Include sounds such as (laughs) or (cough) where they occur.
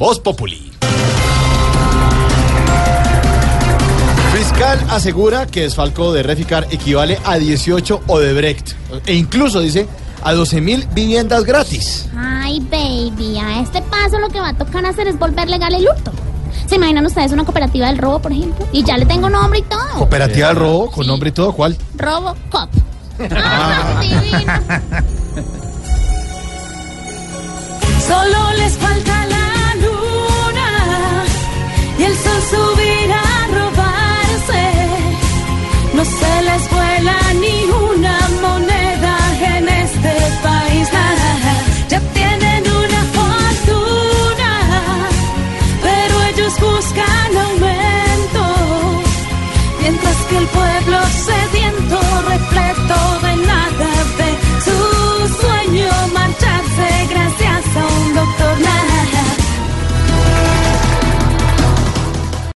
Voz Populi. Fiscal asegura que desfalco de Reficar equivale a 18 Odebrecht. E incluso dice a 12 mil viviendas gratis. Ay, baby, a este paso lo que va a tocar hacer es volver legal el hurto. ¿Se imaginan ustedes una cooperativa del robo, por ejemplo? Y ya le tengo nombre y todo. Cooperativa del robo, con nombre y todo, ¿cuál? Robo Cop. (laughs) Ah. (laughs) Solo en aumento, mientras que el pueblo